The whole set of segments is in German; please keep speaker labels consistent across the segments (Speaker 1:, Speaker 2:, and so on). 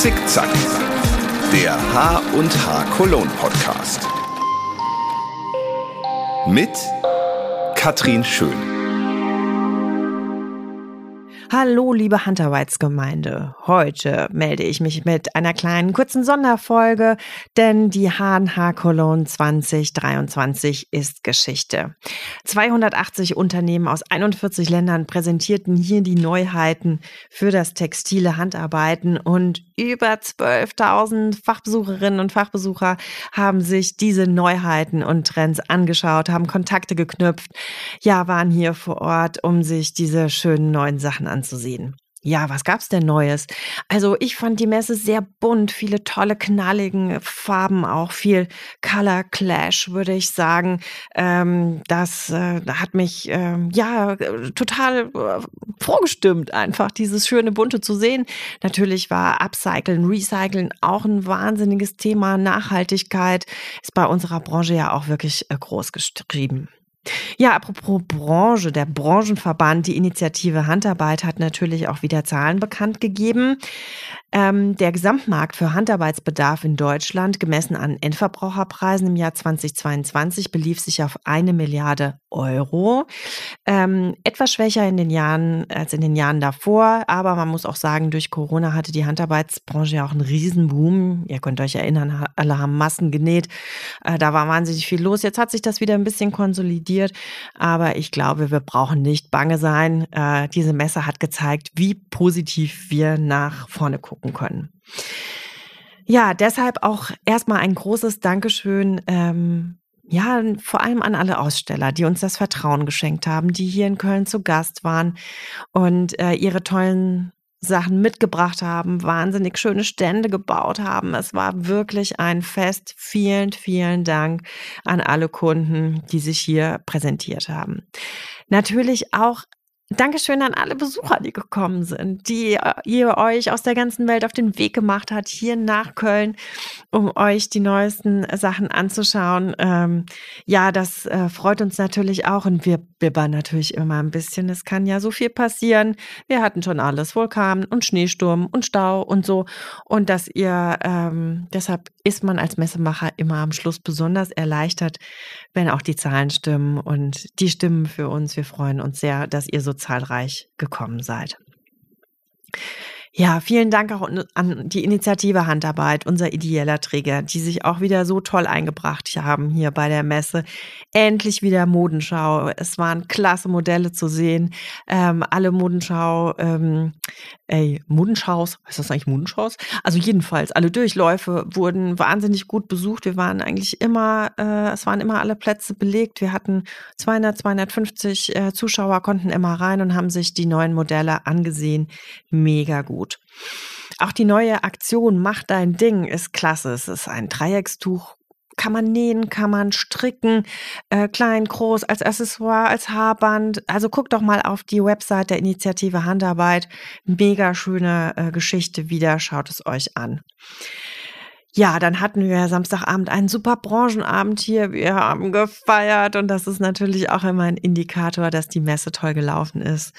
Speaker 1: Zickzack, der H und H Cologne Podcast. Mit Katrin Schön.
Speaker 2: Hallo, liebe Hunterweiz-Gemeinde. Heute melde ich mich mit einer kleinen kurzen Sonderfolge, denn die HNH Cologne 2023 ist Geschichte. 280 Unternehmen aus 41 Ländern präsentierten hier die Neuheiten für das textile Handarbeiten und über 12.000 Fachbesucherinnen und Fachbesucher haben sich diese Neuheiten und Trends angeschaut, haben Kontakte geknüpft, ja, waren hier vor Ort, um sich diese schönen neuen Sachen anzuschauen anzusehen. Ja, was gab's denn Neues? Also ich fand die Messe sehr bunt, viele tolle knalligen Farben, auch viel Color Clash, würde ich sagen. Ähm, das äh, hat mich ähm, ja total äh, vorgestimmt, einfach dieses schöne bunte zu sehen. Natürlich war Upcyclen, Recyceln auch ein wahnsinniges Thema. Nachhaltigkeit ist bei unserer Branche ja auch wirklich äh, groß geschrieben. Ja, apropos Branche, der Branchenverband, die Initiative Handarbeit hat natürlich auch wieder Zahlen bekannt gegeben. Ähm, der Gesamtmarkt für Handarbeitsbedarf in Deutschland, gemessen an Endverbraucherpreisen im Jahr 2022, belief sich auf eine Milliarde Euro. Ähm, etwas schwächer in den Jahren als in den Jahren davor, aber man muss auch sagen, durch Corona hatte die Handarbeitsbranche ja auch einen Riesenboom. Ihr könnt euch erinnern, alle haben Massen genäht. Äh, da war wahnsinnig viel los. Jetzt hat sich das wieder ein bisschen konsolidiert, aber ich glaube, wir brauchen nicht bange sein. Äh, diese Messe hat gezeigt, wie positiv wir nach vorne gucken gucken können. Ja, deshalb auch erstmal ein großes Dankeschön. Ähm, ja, vor allem an alle Aussteller, die uns das Vertrauen geschenkt haben, die hier in Köln zu Gast waren und äh, ihre tollen Sachen mitgebracht haben, wahnsinnig schöne Stände gebaut haben. Es war wirklich ein Fest. Vielen, vielen Dank an alle Kunden, die sich hier präsentiert haben. Natürlich auch Dankeschön an alle Besucher, die gekommen sind, die äh, ihr euch aus der ganzen Welt auf den Weg gemacht hat, hier nach Köln, um euch die neuesten Sachen anzuschauen. Ähm, ja, das äh, freut uns natürlich auch und wir bibbern natürlich immer ein bisschen. Es kann ja so viel passieren. Wir hatten schon alles, Vulkan und Schneesturm und Stau und so. Und dass ihr, ähm, deshalb ist man als Messemacher immer am Schluss besonders erleichtert, wenn auch die Zahlen stimmen und die stimmen für uns. Wir freuen uns sehr, dass ihr so zahlreich gekommen seid. Ja, vielen Dank auch an die Initiative Handarbeit, unser ideeller Träger, die sich auch wieder so toll eingebracht haben hier bei der Messe. Endlich wieder Modenschau. Es waren klasse Modelle zu sehen. Ähm, alle Modenschau, ähm, ey, Modenschaus, heißt das eigentlich Modenschaus? Also jedenfalls, alle Durchläufe wurden wahnsinnig gut besucht. Wir waren eigentlich immer, äh, es waren immer alle Plätze belegt. Wir hatten 200, 250 äh, Zuschauer, konnten immer rein und haben sich die neuen Modelle angesehen. Mega gut gut. Auch die neue Aktion Mach dein Ding ist klasse. Es ist ein Dreieckstuch kann man nähen, kann man stricken, äh, klein, groß, als Accessoire, als Haarband. Also guckt doch mal auf die Website der Initiative Handarbeit. Mega schöne äh, Geschichte wieder, schaut es euch an. Ja, dann hatten wir Samstagabend einen super Branchenabend hier. Wir haben gefeiert und das ist natürlich auch immer ein Indikator, dass die Messe toll gelaufen ist.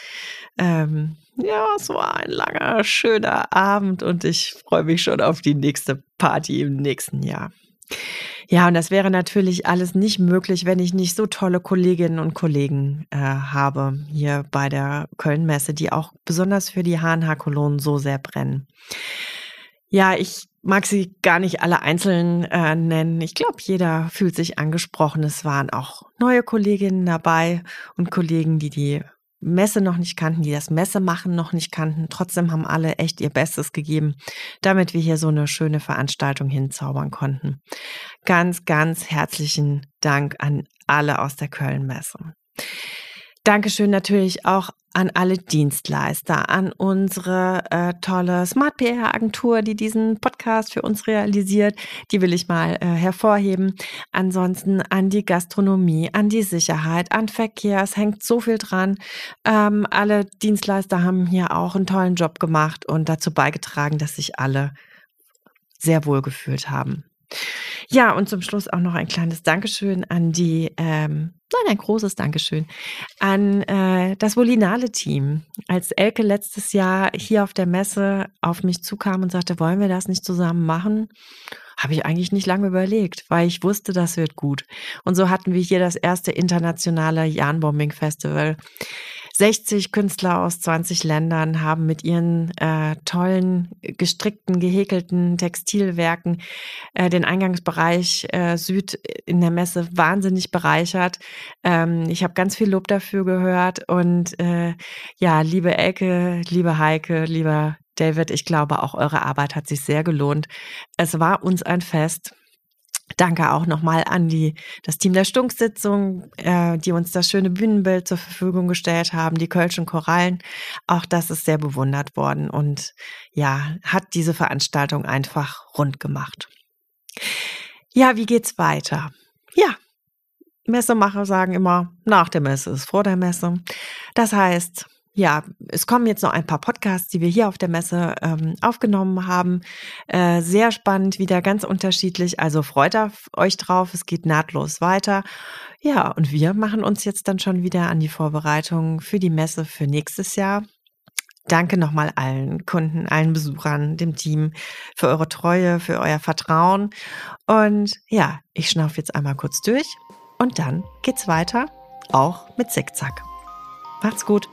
Speaker 2: Ähm, ja, es war ein langer, schöner Abend und ich freue mich schon auf die nächste Party im nächsten Jahr. Ja, und das wäre natürlich alles nicht möglich, wenn ich nicht so tolle Kolleginnen und Kollegen äh, habe hier bei der Köln-Messe, die auch besonders für die HNH-Kolonnen so sehr brennen. Ja, ich mag sie gar nicht alle einzeln äh, nennen. Ich glaube, jeder fühlt sich angesprochen. Es waren auch neue Kolleginnen dabei und Kollegen, die die Messe noch nicht kannten, die das Messemachen noch nicht kannten. Trotzdem haben alle echt ihr Bestes gegeben, damit wir hier so eine schöne Veranstaltung hinzaubern konnten. Ganz, ganz herzlichen Dank an alle aus der Köln-Messe. Dankeschön natürlich auch an alle Dienstleister, an unsere äh, tolle Smart PR Agentur, die diesen Podcast für uns realisiert. Die will ich mal äh, hervorheben. Ansonsten an die Gastronomie, an die Sicherheit, an Verkehr. Es hängt so viel dran. Ähm, alle Dienstleister haben hier auch einen tollen Job gemacht und dazu beigetragen, dass sich alle sehr wohl gefühlt haben. Ja, und zum Schluss auch noch ein kleines Dankeschön an die, ähm, nein, ein großes Dankeschön an äh, das Volinale-Team. Als Elke letztes Jahr hier auf der Messe auf mich zukam und sagte, wollen wir das nicht zusammen machen? Habe ich eigentlich nicht lange überlegt, weil ich wusste, das wird gut. Und so hatten wir hier das erste internationale Jahn-Bombing-Festival 60 Künstler aus 20 Ländern haben mit ihren äh, tollen, gestrickten, gehäkelten Textilwerken äh, den Eingangsbereich äh, Süd in der Messe wahnsinnig bereichert. Ähm, ich habe ganz viel Lob dafür gehört und äh, ja, liebe Elke, liebe Heike, lieber David, ich glaube, auch eure Arbeit hat sich sehr gelohnt. Es war uns ein Fest. Danke auch nochmal an die, das Team der Stunksitzung, äh, die uns das schöne Bühnenbild zur Verfügung gestellt haben, die Kölschen Korallen. Auch das ist sehr bewundert worden und ja, hat diese Veranstaltung einfach rund gemacht. Ja, wie geht's weiter? Ja, Messemacher sagen immer, nach der Messe ist vor der Messe. Das heißt, ja, es kommen jetzt noch ein paar Podcasts, die wir hier auf der Messe ähm, aufgenommen haben. Äh, sehr spannend, wieder ganz unterschiedlich. Also freut euch drauf, es geht nahtlos weiter. Ja, und wir machen uns jetzt dann schon wieder an die Vorbereitungen für die Messe für nächstes Jahr. Danke nochmal allen Kunden, allen Besuchern, dem Team für eure Treue, für euer Vertrauen. Und ja, ich schnaufe jetzt einmal kurz durch und dann geht's weiter, auch mit Zickzack. Macht's gut.